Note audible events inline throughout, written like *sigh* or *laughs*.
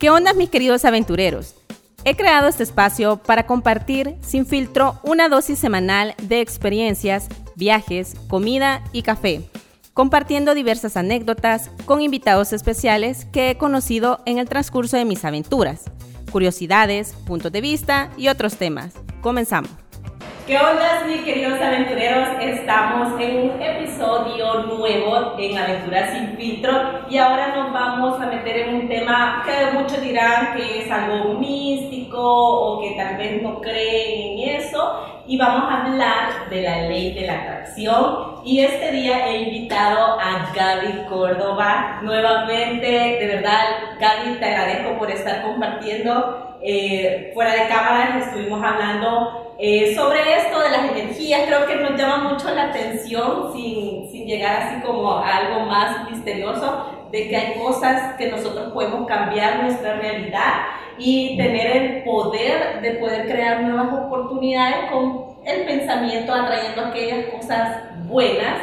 ¿Qué onda mis queridos aventureros? He creado este espacio para compartir sin filtro una dosis semanal de experiencias, viajes, comida y café, compartiendo diversas anécdotas con invitados especiales que he conocido en el transcurso de mis aventuras, curiosidades, puntos de vista y otros temas. Comenzamos. ¿Qué onda, mis queridos aventureros? Estamos en un episodio nuevo en Aventuras sin filtro y ahora nos vamos a meter en un tema que muchos dirán que es algo místico o que tal vez no creen en eso. Y vamos a hablar de la ley de la atracción. Y este día he invitado a Gaby Córdoba nuevamente, de verdad Gaby te agradezco por estar compartiendo. Eh, fuera de cámara estuvimos hablando eh, sobre esto de las energías, creo que nos llama mucho la atención, sin, sin llegar así como a algo más misterioso, de que hay cosas que nosotros podemos cambiar nuestra realidad y tener el poder de poder crear nuevas oportunidades con el pensamiento atrayendo aquellas cosas buenas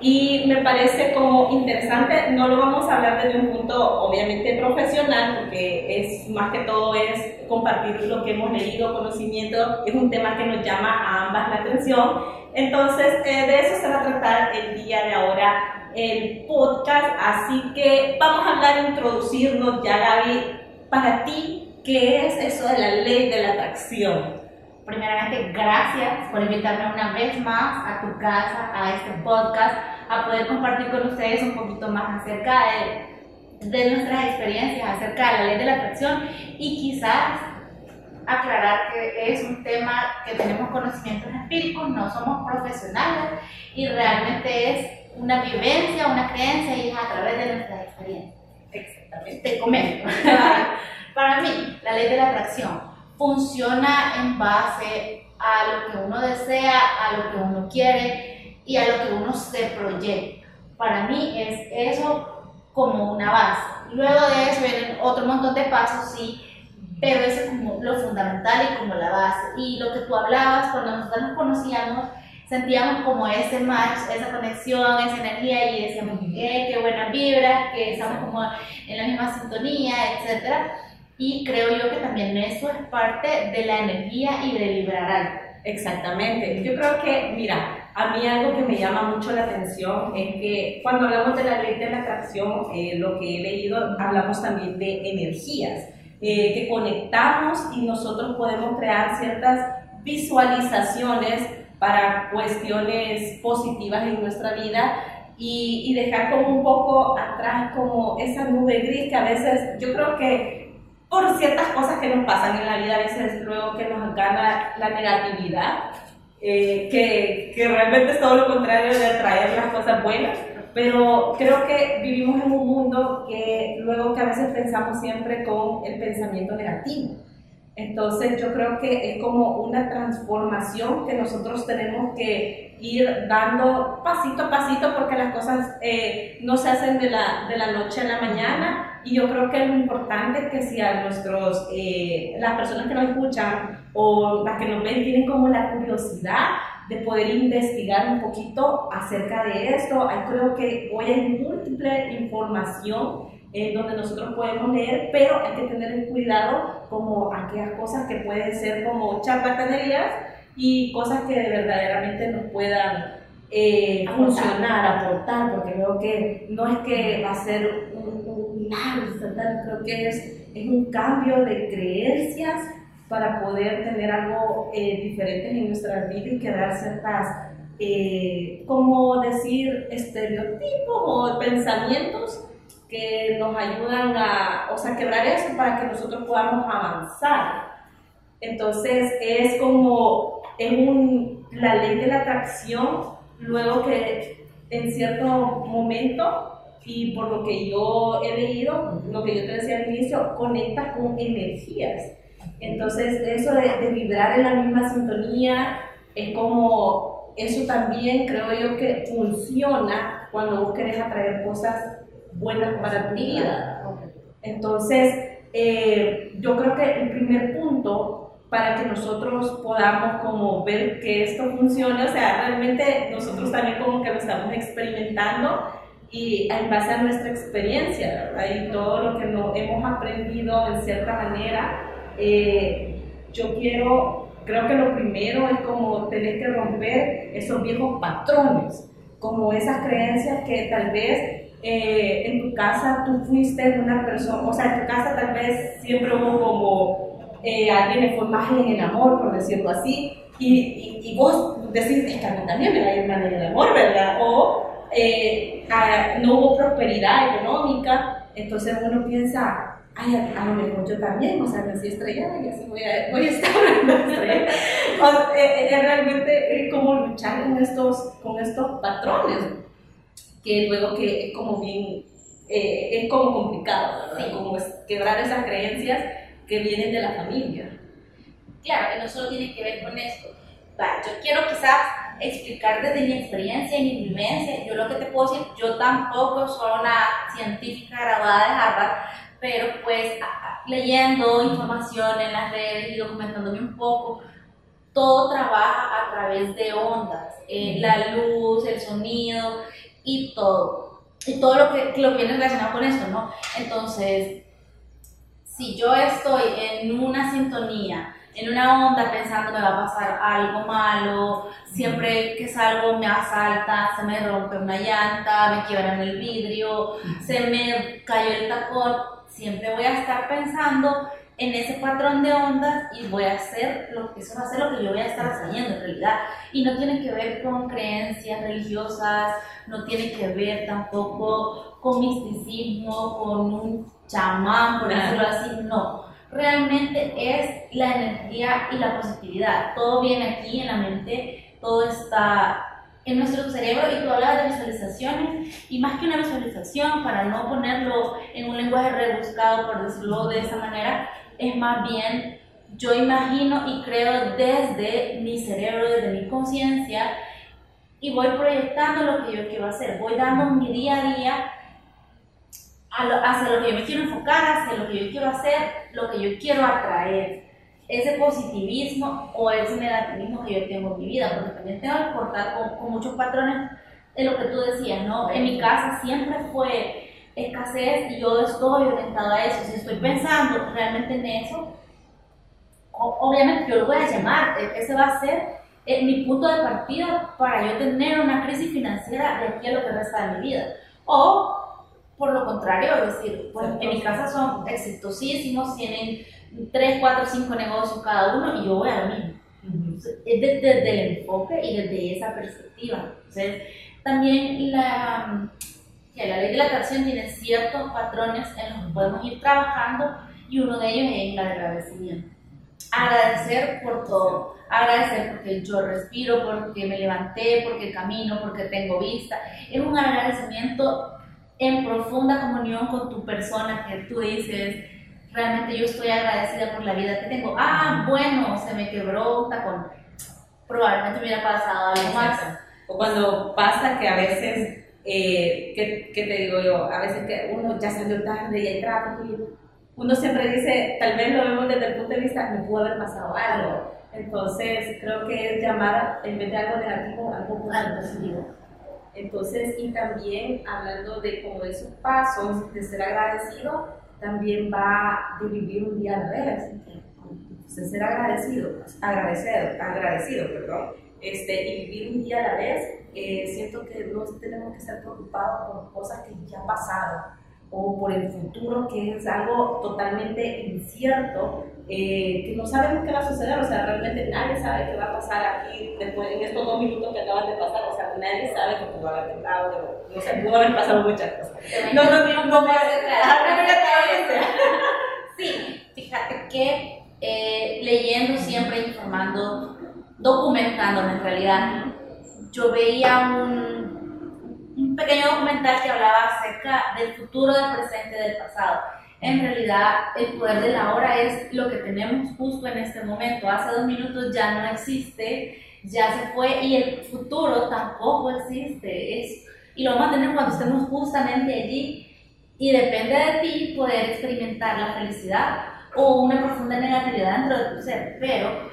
y me parece como interesante, no lo vamos a hablar desde un punto obviamente profesional, porque es más que todo es compartir lo que hemos leído, conocimiento, es un tema que nos llama a ambas la atención. Entonces, eh, de eso se va a tratar el día de ahora el podcast, así que vamos a hablar, introducirnos ya Gaby, para ti, ¿qué es eso de la ley de la atracción? Primeramente gracias por invitarme una vez más a tu casa, a este podcast, a poder compartir con ustedes un poquito más acerca de, de nuestras experiencias, acerca de la ley de la atracción y quizás aclarar que es un tema que tenemos conocimientos empíricos, no somos profesionales y realmente es una vivencia, una creencia y es a través de nuestras experiencias. Exactamente. Te comento. *laughs* Para mí, la ley de la atracción funciona en base a lo que uno desea, a lo que uno quiere y a lo que uno se proyecta. Para mí es eso como una base. Luego de eso vienen otro montón de pasos, sí, pero eso es como lo fundamental y como la base. Y lo que tú hablabas, cuando nosotros nos conocíamos, sentíamos como ese match, esa conexión, esa energía y decíamos, qué, qué buena vibra, que estamos como en la misma sintonía, etcétera y creo yo que también eso es parte de la energía y de vibrar. Exactamente. Yo creo que, mira, a mí algo que me llama mucho la atención es que cuando hablamos de la ley de la atracción, eh, lo que he leído, hablamos también de energías, eh, que conectamos y nosotros podemos crear ciertas visualizaciones para cuestiones positivas en nuestra vida y, y dejar como un poco atrás como esa nube gris que a veces yo creo que por ciertas cosas que nos pasan en la vida, a veces luego que nos gana la negatividad, eh, que, que, realmente es todo lo contrario de atraer las cosas buenas, pero creo que vivimos en un mundo que luego que a veces pensamos siempre con el pensamiento negativo. Entonces yo creo que es como una transformación que nosotros tenemos que ir dando pasito a pasito porque las cosas eh, no se hacen de la, de la noche a la mañana. Y yo creo que lo importante es que si a nuestros, eh, las personas que nos escuchan o las que nos ven tienen como la curiosidad de poder investigar un poquito acerca de esto, hay, creo que hoy hay múltiple información en donde nosotros podemos leer, pero hay que tener cuidado como aquellas cosas que pueden ser como charlatanerías y cosas que verdaderamente nos puedan eh, funcionar, aportar, porque veo que no es que va a ser un, creo que es, es un cambio de creencias para poder tener algo eh, diferente en nuestra vida y crear ciertas, eh, como decir, estereotipos o pensamientos que nos ayudan a, o sea, quebrar eso para que nosotros podamos avanzar. Entonces es como en un, la ley de la atracción, luego que en cierto momento y por lo que yo he leído, lo que yo te decía al inicio, conecta con energías. Entonces, eso de, vibrar en la misma sintonía es como, eso también creo yo que funciona cuando vos querés atraer cosas buenas para tu vida. Entonces, eh, yo creo que el primer punto para que nosotros podamos como ver que esto funcione, o sea, realmente nosotros también como que lo estamos experimentando, y en base a nuestra experiencia, ¿verdad? Y todo lo que no, hemos aprendido en cierta manera, eh, yo quiero, creo que lo primero es como tener que romper esos viejos patrones, como esas creencias que tal vez eh, en tu casa tú fuiste una persona, o sea, en tu casa tal vez siempre hubo como eh, alguien de formaje en el amor, por decirlo así, y, y, vos decís, es que a mí también me va a ir mal en el amor, ¿verdad? O eh, no hubo prosperidad económica, entonces uno piensa, ay, a, lo mejor yo también, o sea, nací estrellada y así voy a, voy a estar *laughs* o, eh, eh, realmente es como luchar con estos, con estos patrones, que luego que es como bien, eh, es como complicado, ¿verdad? Como es quebrar esas creencias que vienen de la familia. Claro, que no solo tiene que ver con esto. Va, yo quiero quizás explicar desde mi experiencia y mi vivencia. Yo lo que te puedo decir, yo tampoco soy una científica graduada de Harvard, pero pues leyendo información en las redes y documentándome un poco, todo trabaja a través de ondas, eh, la luz, el sonido y todo. Y todo lo que, lo viene relacionado con esto, ¿no? Entonces, si yo estoy en una sintonía, en una onda pensando me va a pasar algo malo, siempre que salgo me asalta, se me rompe una llanta, me quiebran el vidrio, se me cayó el tacón, siempre voy a estar pensando en ese patrón de ondas y voy a hacer lo que eso va a ser lo que yo voy a estar haciendo en realidad. Y no tiene que ver con creencias religiosas no tiene que ver tampoco con misticismo con un chamán por decirlo así no. Realmente es la energía y la positividad. Todo viene aquí en la mente, todo está en nuestro cerebro y tú hablas de visualizaciones y más que una visualización, para no ponerlo en un lenguaje rebuscado, por decirlo de esa manera, es más bien yo imagino y creo desde mi cerebro, desde mi conciencia y voy proyectando lo que yo quiero hacer, voy dando mi día a día hacia lo que yo me quiero enfocar, hacia lo que yo quiero hacer, lo que yo quiero atraer. Ese positivismo o ese negativismo que yo tengo en mi vida, porque también tengo que cortar con, muchos patrones de lo que tú decías, ¿no? En mi casa siempre fue escasez y yo estoy orientada a eso. Si estoy pensando realmente en eso, obviamente yo lo voy a llamar, e, ese va a ser eh, mi punto de partida para yo tener una crisis financiera de aquí a lo que resta de mi vida. O por lo contrario, es decir, pues, en mi casa son exitosísimos, tienen 3, 4, 5 negocios cada uno y yo voy a lo mismo. Es desde, el enfoque y desde esa perspectiva. Entonces, también la, que la ley de la atracción tiene ciertos patrones en los que podemos ir trabajando y uno de ellos es el agradecimiento. Agradecer por todo, agradecer porque yo respiro, porque me levanté, porque camino, porque tengo vista. Es un agradecimiento en profunda comunión con tu persona que tú dices, realmente yo estoy agradecida por la vida que tengo. Ah, bueno, se me quebró un tacón. Probablemente me hubiera pasado algo más. O cuando pasa que a veces, eh, ¿qué, te digo yo? A veces que uno ya salió tarde y hay tráfico uno siempre dice, tal vez lo vemos desde el punto de vista, me pudo haber pasado algo. Entonces, creo que es llamar, en vez de algo negativo, algo positivo. Entonces, y también hablando de como de esos pasos, de ser agradecido, también va de vivir un día a la vez. Entonces, ser agradecido, agradecer, agradecido, perdón, este, y vivir un día a la vez, eh, siento que no tenemos que estar preocupados por cosas que ya pasaron o por el futuro, que es algo totalmente incierto, eh, que no sabemos qué va a suceder, o sea, realmente nadie sabe qué va a pasar aquí después, en estos dos minutos que acaban de pasar, o sea, nadie sabe que pudo haber temblado, no sé, pudo haber pasado muchas cosas. No, no, no, no, no, Sí, fíjate que eh, leyendo siempre, informando, documentándome en realidad, yo veía un, un pequeño documental que hablaba acerca del futuro, del presente, del pasado en realidad el poder de la hora es lo que tenemos justo en este momento. Hace dos minutos ya no existe, ya se fue y el futuro tampoco existe. Es, y lo vamos a tener cuando estemos justamente allí. Y depende de ti poder experimentar la felicidad o una profunda negatividad dentro de tu ser. Pero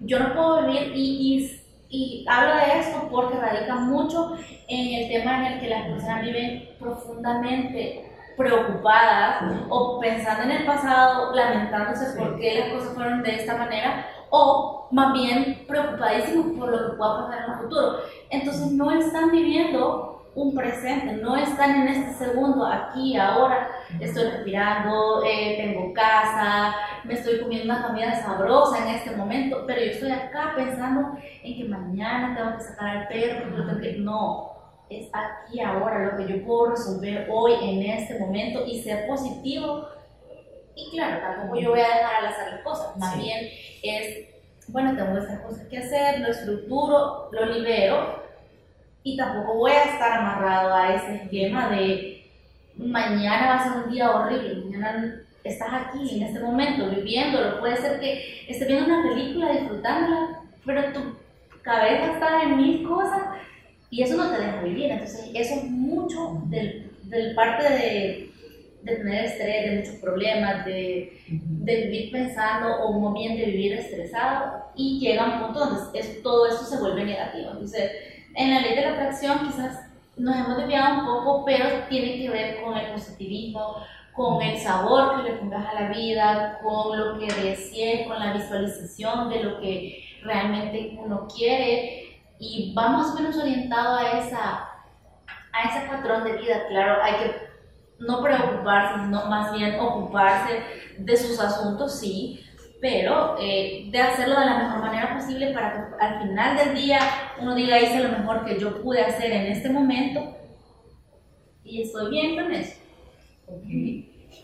yo no puedo vivir y, Y hablo de esto porque radica mucho en el tema en el que las personas viven profundamente preocupadas o pensando en el pasado, lamentándose por qué las cosas fueron de esta manera o más bien preocupadísimos por lo que pueda pasar en el futuro. Entonces no están viviendo un presente, no están en este segundo, aquí, ahora, estoy respirando, eh, tengo casa, me estoy comiendo una comida sabrosa en este momento, pero yo estoy acá pensando en que mañana tengo que sacar al perro, tengo que... No, es aquí, ahora, lo que yo puedo resolver hoy, en este momento, y ser positivo. Y claro, tampoco yo voy a dejar al azar las cosas, más bien es, bueno, tengo estas cosas que hacer, lo estructuro, lo libero, y tampoco voy a estar amarrado a ese esquema de mañana va a ser un día horrible, mañana estás aquí en este momento viviéndolo, puede ser que estés viendo una película, disfrutándola, pero tu cabeza está en mil cosas y eso no te deja vivir, entonces eso es mucho del, del parte de, de, tener estrés, de muchos problemas, de, de, vivir pensando o más bien de vivir estresado y llega un punto donde es, todo eso se vuelve negativo, entonces en la ley de la atracción quizás nos hemos desviado un poco, pero tiene que ver con el positivismo, con el sabor que le pongas a la vida, con lo que desees, con la visualización de lo que realmente uno quiere y va más o menos orientado a, esa, a ese patrón de vida. Claro, hay que no preocuparse, sino más bien ocuparse de sus asuntos, sí, pero eh, de hacerlo de la mejor manera posible para que al final del día uno diga hice lo mejor que yo pude hacer en este momento y estoy bien con eso.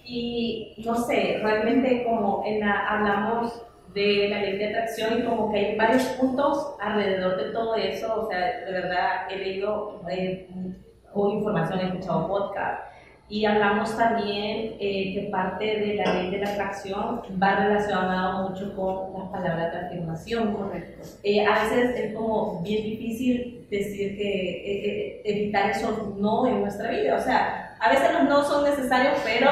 Y no sé, realmente como en la, hablamos de la ley de atracción y como que hay varios puntos alrededor de todo eso, o sea, de verdad he leído eh, información, he escuchado podcast y hablamos también eh, que parte de la ley de la atracción va relacionado mucho con las palabras de afirmación. Correcto. Eh, a veces es como bien difícil decir que eh, evitar esos no en nuestra vida. O sea, a veces los no son necesarios, pero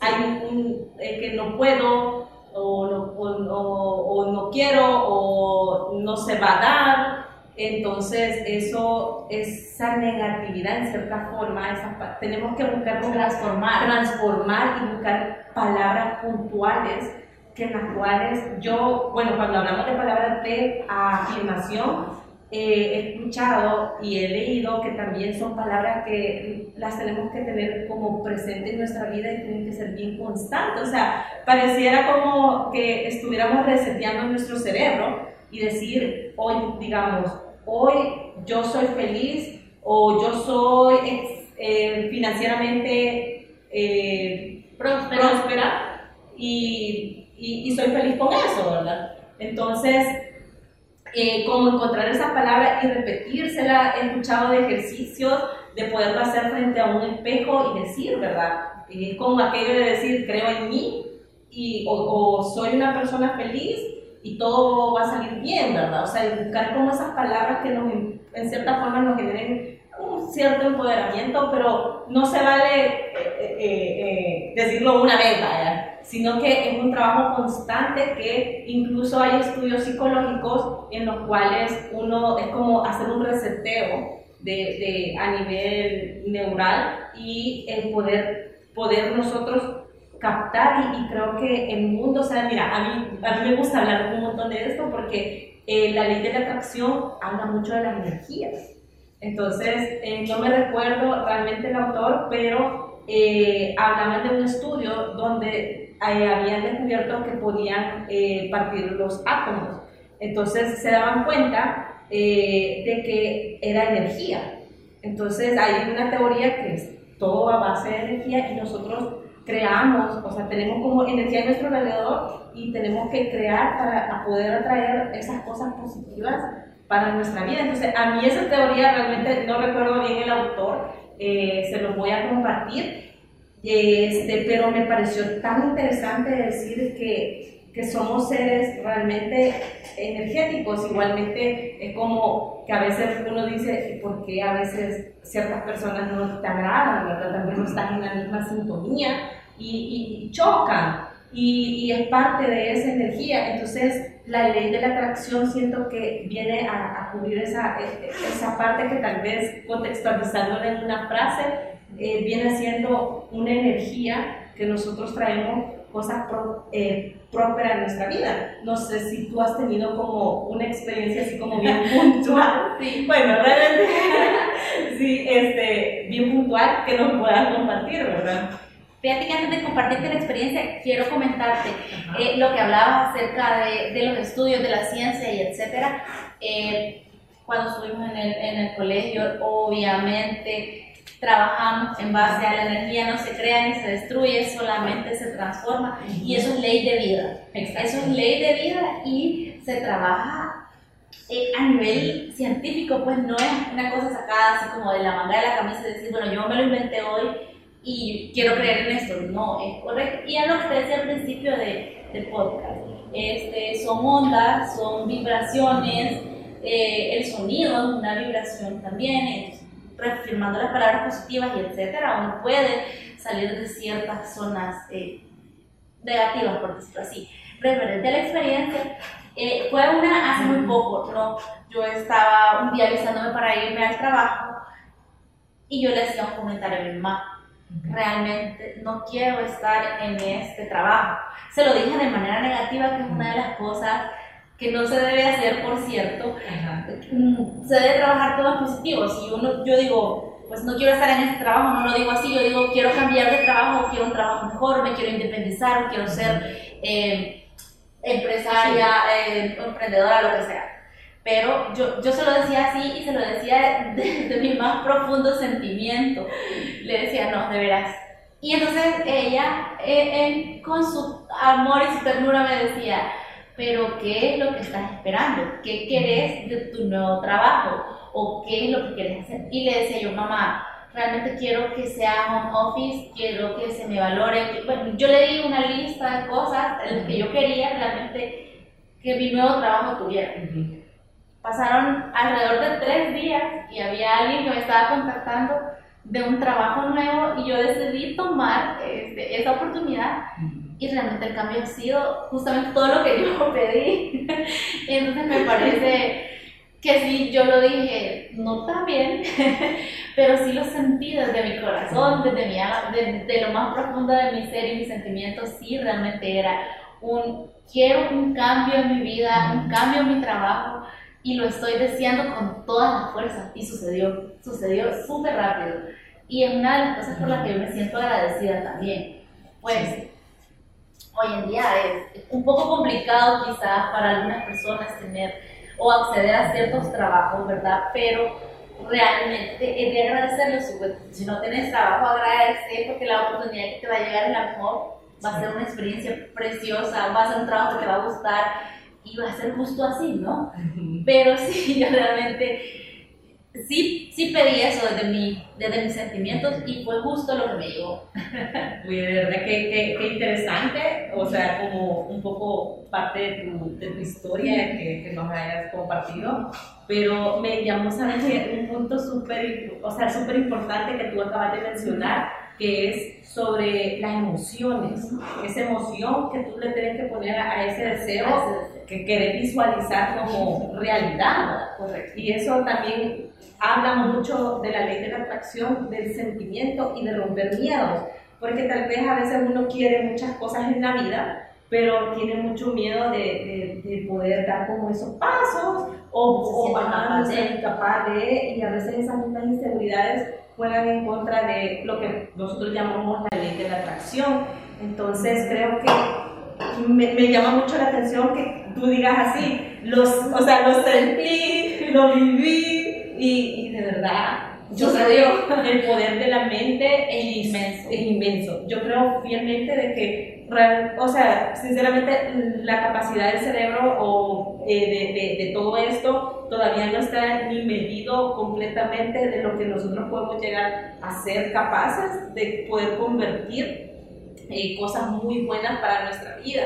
hay un que no puedo o no, o, o no quiero o no se va a dar entonces, eso, esa negatividad en cierta forma, esa, tenemos que buscar transformar. transformar y buscar palabras puntuales que en las cuales yo, bueno, cuando hablamos de palabras de afirmación, eh, he escuchado y he leído que también son palabras que las tenemos que tener como presente en nuestra vida y tienen que ser bien constantes. O sea, pareciera como que estuviéramos reseteando nuestro cerebro y decir, hoy, digamos, hoy yo soy feliz o yo soy eh, financieramente eh, próspera, y, y, soy feliz con eso, ¿verdad? Entonces, eh, como encontrar esa palabra y repetírsela, he escuchado de ejercicios de poderlo hacer frente a un espejo y decir, ¿verdad? Es como aquello de decir, creo en mí y, o soy una persona feliz y todo va a salir bien, ¿verdad? O sea, buscar como esas palabras que nos, en cierta forma nos generen un cierto empoderamiento, pero no se vale eh, eh, eh, decirlo una vez, ¿verdad? sino que es un trabajo constante que incluso hay estudios psicológicos en los cuales uno es como hacer un reseteo de, de, a nivel neural y el poder, poder nosotros captar y, creo que el mundo, o sea, mira, a mí, a mí me gusta hablar un montón de esto porque eh, la ley de la atracción habla mucho de las energías. Entonces, eh, no me recuerdo realmente el autor, pero eh, hablaban de un estudio donde habían descubierto que podían partir los átomos. Entonces, se daban cuenta de que era energía. Entonces, hay una teoría que es todo a base de energía y nosotros creamos, o sea, tenemos como energía en nuestro alrededor y tenemos que crear para poder atraer esas cosas positivas para nuestra vida. Entonces, a mí esa teoría realmente no recuerdo bien el autor, eh, se los voy a compartir, este, pero me pareció tan interesante decir que, que somos seres realmente energéticos, igualmente es como que a veces uno dice, ¿por qué a veces ciertas personas no te agradan, ¿verdad? Tal vez no están en la misma sintonía y, y, chocan. y, y, es parte de esa energía. Entonces, la ley de la atracción siento que viene a, a cubrir esa, e, esa parte que tal vez contextualizándola en una frase, eh, viene siendo una energía que nosotros traemos cosas pro, eh, prósperas en nuestra vida. No sé si tú has tenido como una experiencia así como bien *laughs* puntual. Sí. Bueno, realmente, *laughs* sí, este, bien puntual que nos puedas compartir, ¿verdad? Fíjate que antes de compartirte la experiencia, quiero comentarte eh, lo que hablabas acerca de, de, los estudios de la ciencia y etcétera. Eh, cuando estuvimos en el, en el colegio, obviamente trabajamos en base a la energía, no se crea ni se destruye, solamente se transforma. Y eso es ley de vida. Eso es ley de vida y se trabaja eh, a nivel científico, pues no es una cosa sacada así como de la manga de la camisa y decir, bueno, yo me lo inventé hoy y quiero creer en esto. No, es correcto. Y es lo que te decía al principio de, del podcast. Este, son ondas, son vibraciones, eh, el sonido es una vibración también, es, reafirmando las palabras positivas y etcétera, uno puede salir de ciertas zonas eh, negativas, por decirlo así. Referente a la experiencia, eh, fue una hace muy poco, ¿no? Yo estaba un día avisándome para irme al trabajo y yo le hacía un comentario a mi mamá realmente no quiero estar en este trabajo. Se lo dije de manera negativa, que es una de las cosas que no se debe hacer, por cierto. Ajá. Se debe trabajar todo en positivo. Si uno, yo digo, pues no quiero estar en este trabajo, no lo digo así, yo digo, quiero cambiar de trabajo, quiero un trabajo mejor, me quiero independizar, quiero ser eh, empresaria, sí. eh, emprendedora, lo que sea. Pero yo, yo se lo decía así y se lo decía de, de, mi más profundo sentimiento. Le decía, no, de veras. Y entonces ella, eh, eh, con su amor y su ternura, me decía, pero ¿qué es lo que estás esperando? ¿Qué querés de tu nuevo trabajo? ¿O qué es lo que quieres hacer? Y le decía yo, mamá, realmente quiero que sea home office, quiero que se me valore. Bueno, yo le di una lista de cosas en las que yo quería realmente que mi nuevo trabajo tuviera. Pasaron alrededor de tres días y había alguien que me estaba contactando de un trabajo nuevo y yo decidí tomar este, esa oportunidad y realmente el cambio ha sido justamente todo lo que yo *laughs* pedí. Entonces me parece que sí, yo lo dije, no tan bien, *laughs* pero sí lo sentí desde mi corazón, desde mi alma, de, de, lo más profundo de mi ser y mis sentimientos, sí realmente era un, quiero un cambio en mi vida, un cambio en mi trabajo y lo estoy deseando con toda la fuerza y sucedió, sucedió súper rápido. Y es una de las cosas por las que yo me siento agradecida también. Pues. Hoy en día es un poco complicado quizás para algunas personas tener o acceder a ciertos trabajos, ¿verdad? Pero realmente es de agradecerlo. Si no tienes trabajo, agradece porque la oportunidad que te va a llegar es la mejor. Va a ser una experiencia preciosa, va a ser un trabajo que te va a gustar y va a ser justo así, ¿no? Pero sí, yo *laughs* realmente sí, sí pedí eso desde, mi, desde mis sentimientos y fue justo lo que me llegó. Uy, de verdad que, que, que, interesante, o sea, como un poco parte de tu, de tu historia que, que, nos hayas compartido, pero me llamó, ¿sabes? Un punto súper, o sea, súper importante que tú acabas de mencionar, que es sobre las emociones, esa emoción que tú le tienes que poner a ese deseo que querés visualizar como realidad. Correcto. Y eso también habla mucho de la ley de la atracción, del sentimiento y de romper miedos, porque tal vez a veces uno quiere muchas cosas en la vida, pero tiene mucho miedo de, de, de poder dar como esos pasos o, o ser incapaz de, y a veces esas mismas inseguridades juegan en contra de lo que nosotros llamamos la ley de la atracción. Entonces creo que me, me llama mucho la atención que tú digas así, los, o sea, lo sentí, lo viví y, y de verdad yo creo que el poder de la mente es inmenso, es inmenso. Yo creo fielmente de que, o sea, sinceramente, la capacidad del cerebro o eh, de, de, de, todo esto todavía no está ni medido completamente de lo que nosotros podemos llegar a ser capaces de poder convertir eh, cosas muy buenas para nuestra vida.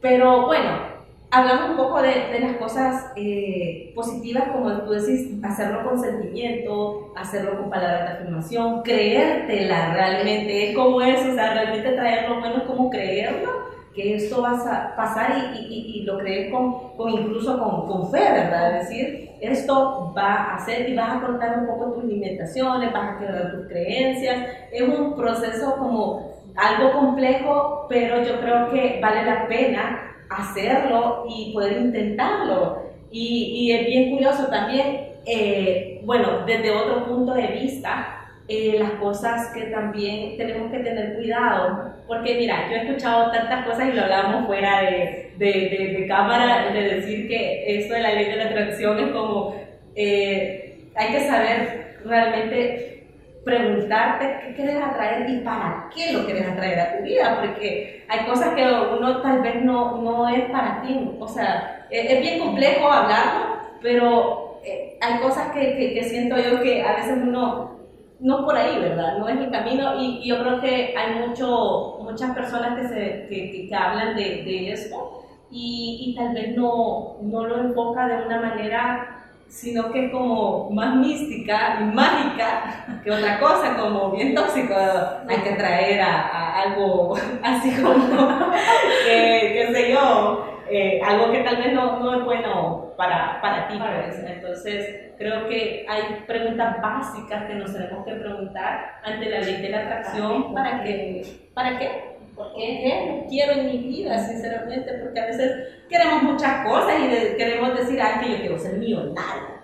Pero bueno, hablamos un poco de, de las cosas eh, positivas, como tú decís, hacerlo con sentimiento, hacerlo con palabras de afirmación, creértela realmente, es como eso, o sea, realmente traer lo bueno como creerlo que esto va a pasar y, y, y lo crees con, con, incluso con, con, fe, ¿verdad? Es decir, esto va a hacer y vas a cortar un poco tus limitaciones, vas a quebrar tus creencias. Es un proceso como algo complejo, pero yo creo que vale la pena hacerlo y poder intentarlo. Y, y es bien curioso también, eh, bueno, desde otro punto de vista, eh, las cosas que también tenemos que tener cuidado, porque mira, yo he escuchado tantas cosas y lo hablamos fuera de, de, cámara, de decir que esto de la ley de la atracción es como, eh, hay que saber realmente preguntarte qué quieres atraer y para qué lo quieres atraer a tu vida, porque hay cosas que uno tal vez no, no es para ti, o sea, es, es bien complejo hablarlo, pero eh, hay cosas que, que, que siento yo que a veces uno no por ahí, ¿verdad? No es mi camino y, yo creo que hay mucho, muchas personas que, se, que, que hablan de, de esto y, y, tal vez no, no lo enfoca de una manera, sino que es como más mística y mágica que otra cosa, como bien tóxico. Hay que traer a, algo *laughs* así como, qué sé yo, eh, algo que tal vez no, no es bueno para, para ti. Pues. Entonces, creo que hay preguntas básicas que nos tenemos que preguntar ante la ley de la atracción. ¿Para qué? ¿Para qué? ¿Por qué? quiero en mi vida, sinceramente? Porque a veces queremos muchas cosas y queremos decir, ay, que yo quiero ser millonario.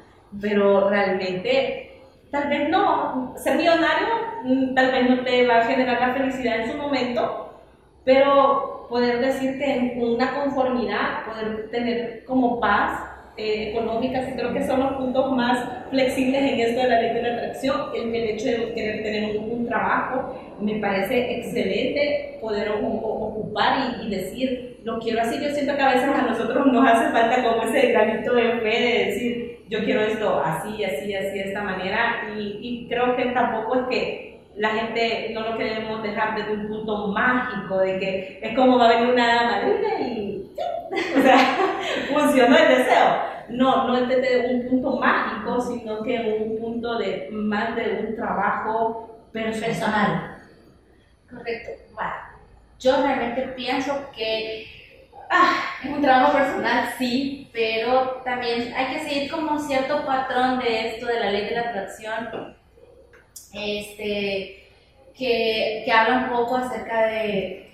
Pero realmente, tal vez no. Ser millonario mm, tal vez no te va a generar la felicidad en su momento, pero poder decirte en una conformidad, poder tener como paz eh, económicas y creo que son los puntos más flexibles en esto de la ley de la atracción. El, el hecho de querer tener un, trabajo me parece excelente poder ocupar y, decir, lo quiero así. Yo siento que a veces a nosotros nos hace falta como ese granito de fe de decir, yo quiero esto así, así, así, de esta manera. Y, y creo que tampoco es que la gente no lo queremos dejar desde un punto mágico, de que es como va a venir una madrina y *laughs* o sea, *laughs* funcionó el deseo. No, no es desde un punto mágico, sino que un punto de más de un trabajo personal. Correcto. Bueno, yo realmente pienso que ah, es un trabajo personal, sí, pero también hay que seguir como cierto patrón de esto de la ley de la atracción este, que, que habla un poco acerca de,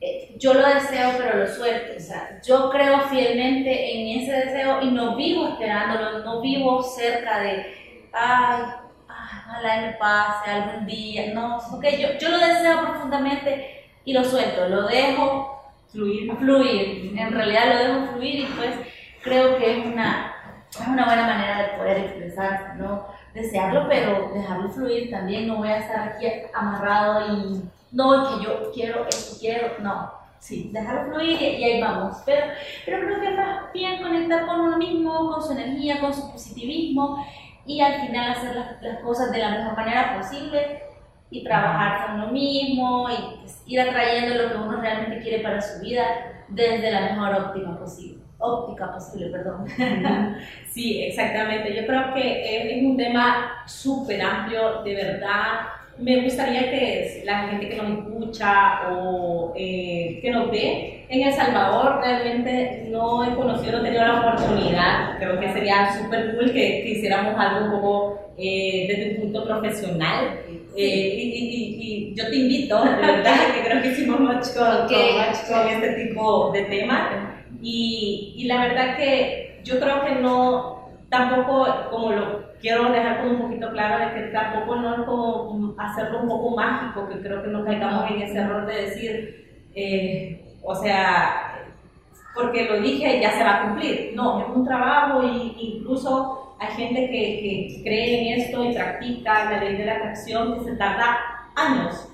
eh, yo lo deseo pero lo suelto, o sea, yo creo fielmente en ese deseo y no vivo esperándolo, no vivo cerca de, ay, ay ojalá me pase algún día, no, porque yo, yo lo deseo profundamente y lo suelto, lo dejo fluir, fluir, en realidad lo dejo fluir y pues creo que es una, es una buena manera de poder expresarse, ¿no? Desearlo, pero dejarlo fluir también. No voy a estar aquí amarrado y no, que yo quiero esto, quiero, no. Sí, dejarlo fluir y, ahí vamos. Pero, pero creo que más bien conectar con uno mismo, con su energía, con su positivismo y al final hacer las, las cosas de la mejor manera posible y trabajar con uno mismo y pues, ir atrayendo lo que uno realmente quiere para su vida desde la mejor óptima posible óptica posible, perdón. *laughs* Sí, exactamente. Yo creo que es un tema súper amplio, de verdad. Me gustaría que la gente que nos escucha o eh, que nos ve en El Salvador, realmente no he conocido, no he tenido la oportunidad. Creo que sería súper cool que, que, hiciéramos algo un poco eh, desde un punto profesional. Eh, y, y, y, yo te invito, de verdad, *laughs* que creo que hicimos mucho con, con este tipo de temas y, y, la verdad que yo creo que no, tampoco, como lo quiero dejar como un poquito claro, de que tampoco no es como hacerlo un poco mágico, que creo que no caigamos en ese error de decir, eh, o sea, porque lo dije ya se va a cumplir. No, es un trabajo e incluso hay gente que, que cree en esto y practica la ley de la atracción que se tarda años,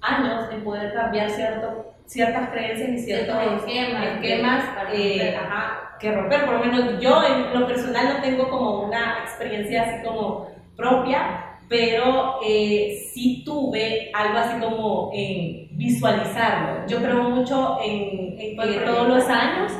años en poder cambiar cierto ciertas creencias y ciertos esquemas, eh, que romper. Por lo menos yo en lo personal no tengo como una experiencia así como propia, pero eh, sí tuve algo así como en visualizarlo. Yo creo mucho en, en que todos los años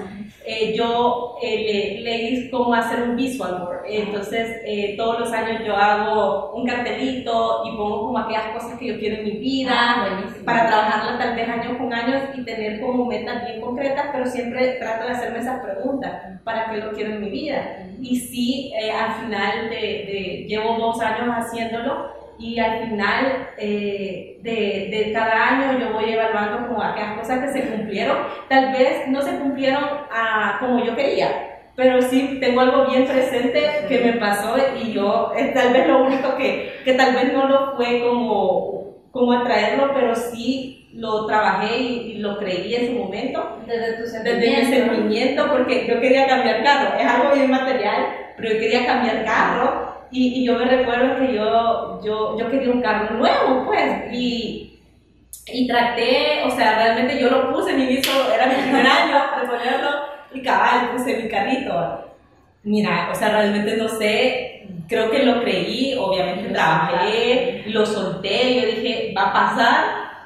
eh, yo eh, leí cómo hacer un visual board. Entonces, eh, todos los años yo hago un cartelito y pongo como aquellas cosas que yo quiero en mi vida, Ah, para trabajarla tal vez año con años y tener como metas bien concretas, pero siempre trato de hacerme esas preguntas, ¿para qué lo quiero en mi vida? Y sí, al final de, de, llevo dos años haciéndolo y al final eh, de, de, cada año yo voy evaluando como aquellas cosas que se cumplieron. Tal vez no se cumplieron a, como yo quería, pero sí tengo algo bien presente que me pasó y yo es tal vez lo único que, que tal vez no lo fue como, como atraerlo, pero sí lo trabajé y, y lo creí en su momento. Desde tu Desde mi sentimiento, porque yo quería cambiar carro. Es algo bien material, pero yo quería cambiar carro y, y, yo me recuerdo que yo, yo, yo quería un carro nuevo, pues, y, y traté, o sea, realmente yo lo puse, mi inicio era mi primer *laughs* año de ponerlo, y cabal, puse mi carrito. Mira, o sea, realmente no sé, creo que lo creí, obviamente trabajé, lo solté, yo dije, va a pasar,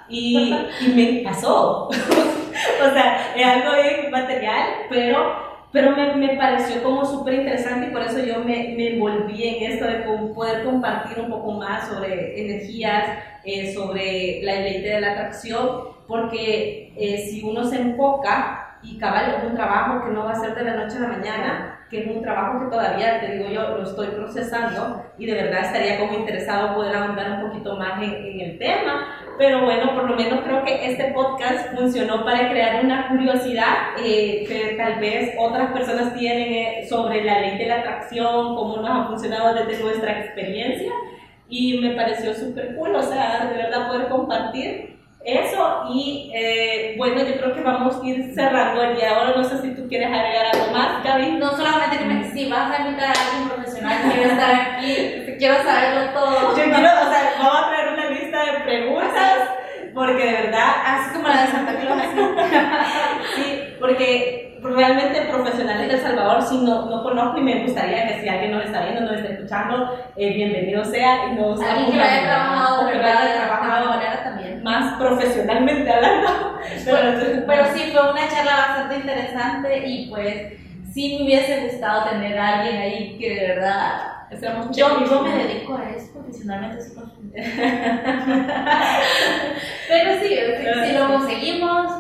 y, y me pasó. *laughs* o sea, es algo bien material, pero pero me, me pareció como súper interesante y por eso yo me, me, envolví en esto de poder compartir un poco más sobre energías, eh, sobre la ley de la atracción, porque eh, si uno se enfoca y cabal es un trabajo que no va a ser de la noche a la mañana, que es un trabajo que todavía, te digo yo, lo estoy procesando y de verdad estaría como interesado poder ahondar un poquito más en, en el tema, pero bueno, por lo menos creo que este podcast funcionó para crear una curiosidad eh, que tal vez otras personas tienen eh, sobre la ley de la atracción, cómo nos ha funcionado desde nuestra experiencia y me pareció súper cool, o sea, de verdad poder compartir eso y eh, bueno, yo creo que vamos a ir cerrando el día de ahora. No sé si tú quieres agregar algo más, Gaby. No solamente que me, si vas a invitar a alguien profesional, quiero estar aquí, quiero saberlo todo. Yo quiero, o sea, vamos a traer una lista de preguntas porque de verdad, así como la de Santa Claus. *laughs* sí, porque realmente profesionales del Salvador sí no, no conozco y me gustaría que si alguien nos está viendo, nos está escuchando, eh, bienvenido sea y nos alguien que haya trabajado, que haya trabajado también. más profesionalmente hablando. Pero, pero sí fue una charla bastante interesante y pues sí me hubiese gustado tener a alguien ahí que de verdad yo, yo me dedico a eso profesionalmente, así *laughs* Pero sí, si, si lo conseguimos,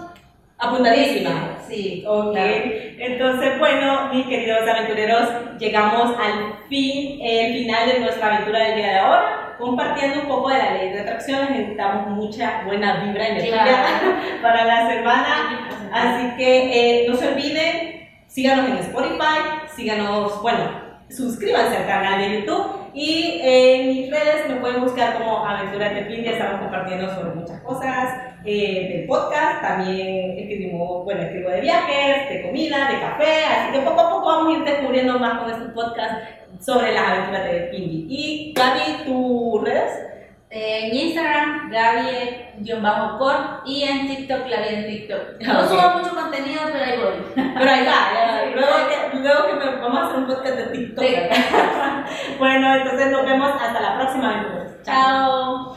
apuntadísima. Sí. Ok. Entonces, bueno, mis queridos aventureros, llegamos al fin, el final de nuestra aventura del día de ahora, compartiendo un poco de la ley de atracción. Necesitamos mucha buena vibra energía Claro. *laughs* para la semana. Así que eh, no se olviden, síganos en Spotify, síganos, bueno, suscríbanse al canal de YouTube y en mis redes me pueden buscar como Aventuras de Pindia, estamos compartiendo sobre muchas cosas eh, del podcast, también escribimos, bueno, escribo de viajes, de comida, de café, así que poco a poco vamos a ir descubriendo más con este podcast sobre las aventuras de Pindy. Y Gaby, ¿tus redes? En Instagram, Gaby-cor y en TikTok, la vi en TikTok. No Ok. subo mucho contenido, pero ahí voy. Pero ahí va, ya, luego que, luego que me- vamos a hacer un podcast de TikTok. Sí. *laughs* bueno, entonces nos vemos hasta la próxima aventura. Chao.